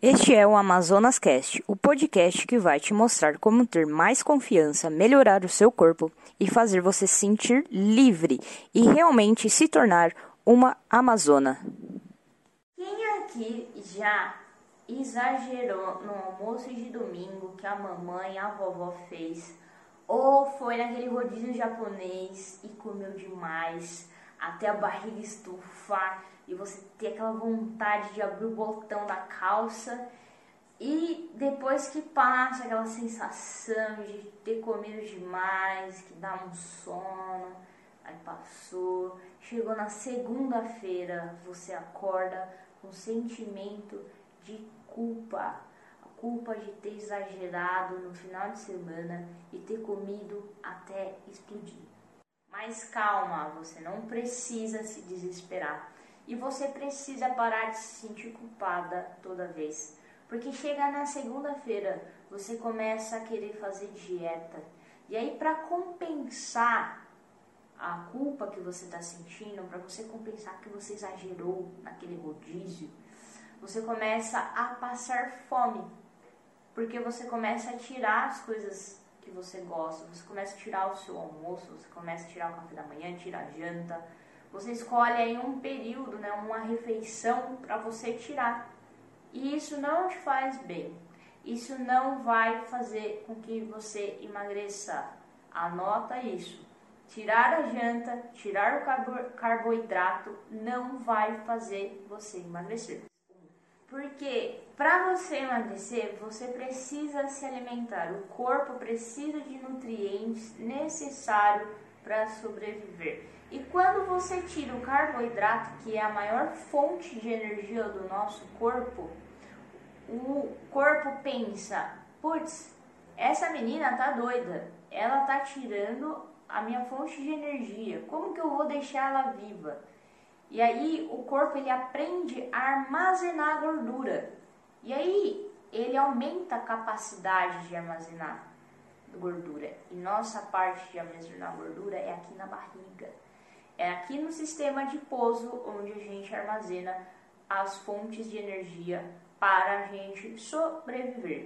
Este é o Amazonas Cast, o podcast que vai te mostrar como ter mais confiança, melhorar o seu corpo e fazer você se sentir livre e realmente se tornar uma amazona. Quem aqui já exagerou no almoço de domingo que a mamãe e a vovó fez? Ou foi naquele rodízio japonês e comeu demais até a barriga estufar e você ter aquela vontade de abrir o botão da calça e depois que passa aquela sensação de ter comido demais, que dá um sono, aí passou, chegou na segunda-feira, você acorda com sentimento de culpa, a culpa de ter exagerado no final de semana e ter comido até explodir. Mas calma, você não precisa se desesperar. E você precisa parar de se sentir culpada toda vez. Porque chega na segunda-feira, você começa a querer fazer dieta. E aí, para compensar a culpa que você está sentindo, para você compensar que você exagerou naquele rodízio, você começa a passar fome. Porque você começa a tirar as coisas que você gosta, você começa a tirar o seu almoço, você começa a tirar o café da manhã, tira a janta você escolhe aí um período, né, uma refeição para você tirar. E isso não te faz bem. Isso não vai fazer com que você emagreça. Anota isso. Tirar a janta, tirar o carbo carboidrato não vai fazer você emagrecer. Porque para você emagrecer, você precisa se alimentar. O corpo precisa de nutrientes necessários para sobreviver. E quando você tira o carboidrato, que é a maior fonte de energia do nosso corpo, o corpo pensa: putz, essa menina tá doida, ela tá tirando a minha fonte de energia, como que eu vou deixar ela viva? E aí o corpo ele aprende a armazenar gordura. E aí ele aumenta a capacidade de armazenar gordura. E nossa parte de armazenar gordura é aqui na barriga. É aqui no sistema de pouso onde a gente armazena as fontes de energia para a gente sobreviver.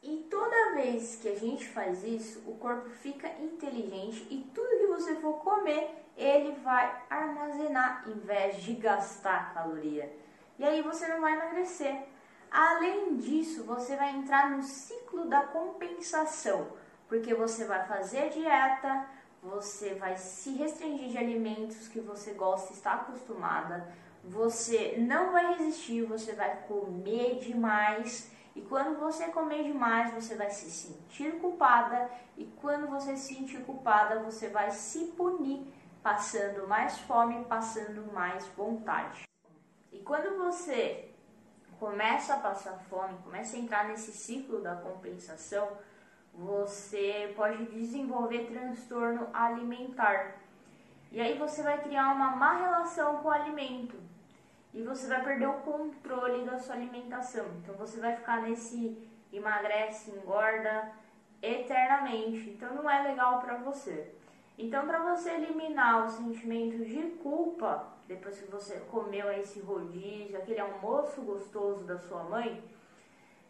E toda vez que a gente faz isso, o corpo fica inteligente e tudo que você for comer, ele vai armazenar em vez de gastar caloria. E aí você não vai emagrecer. Além disso, você vai entrar no ciclo da compensação, porque você vai fazer dieta, você vai se restringir de alimentos que você gosta está acostumada, você não vai resistir, você vai comer demais. E quando você comer demais, você vai se sentir culpada. E quando você se sentir culpada, você vai se punir, passando mais fome, passando mais vontade. E quando você começa a passar fome, começa a entrar nesse ciclo da compensação, você pode desenvolver transtorno alimentar. E aí você vai criar uma má relação com o alimento. E você vai perder o controle da sua alimentação. Então você vai ficar nesse emagrece, engorda eternamente. Então não é legal para você. Então para você eliminar o sentimento de culpa depois que você comeu esse rodízio, aquele almoço gostoso da sua mãe,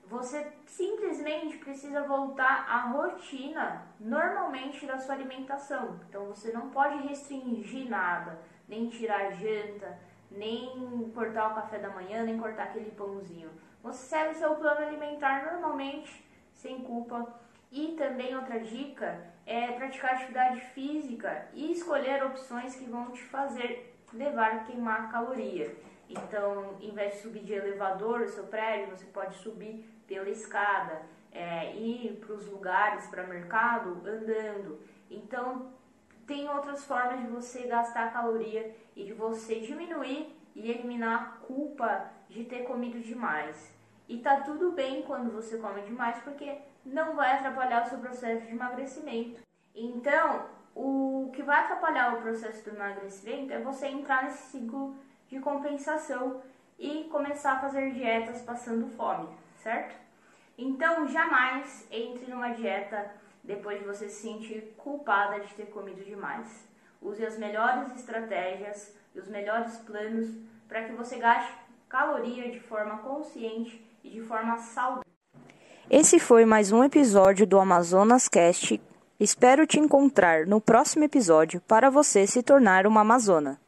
você simplesmente precisa voltar à rotina normalmente da sua alimentação. Então você não pode restringir nada, nem tirar janta, nem cortar o café da manhã, nem cortar aquele pãozinho. Você segue seu plano alimentar normalmente, sem culpa. E também outra dica é praticar atividade física e escolher opções que vão te fazer levar a queimar caloria. Então, em vez de subir de elevador o seu prédio, você pode subir pela escada, é, ir para os lugares, para mercado, andando. Então, tem outras formas de você gastar caloria e de você diminuir e eliminar a culpa de ter comido demais. E tá tudo bem quando você come demais, porque não vai atrapalhar o seu processo de emagrecimento. Então, o que vai atrapalhar o processo do emagrecimento é você entrar nesse ciclo de compensação e começar a fazer dietas passando fome certo? Então, jamais entre numa dieta depois de você se sentir culpada de ter comido demais. Use as melhores estratégias e os melhores planos para que você gaste caloria de forma consciente e de forma saudável. Esse foi mais um episódio do Amazonas Cast. Espero te encontrar no próximo episódio para você se tornar uma Amazona.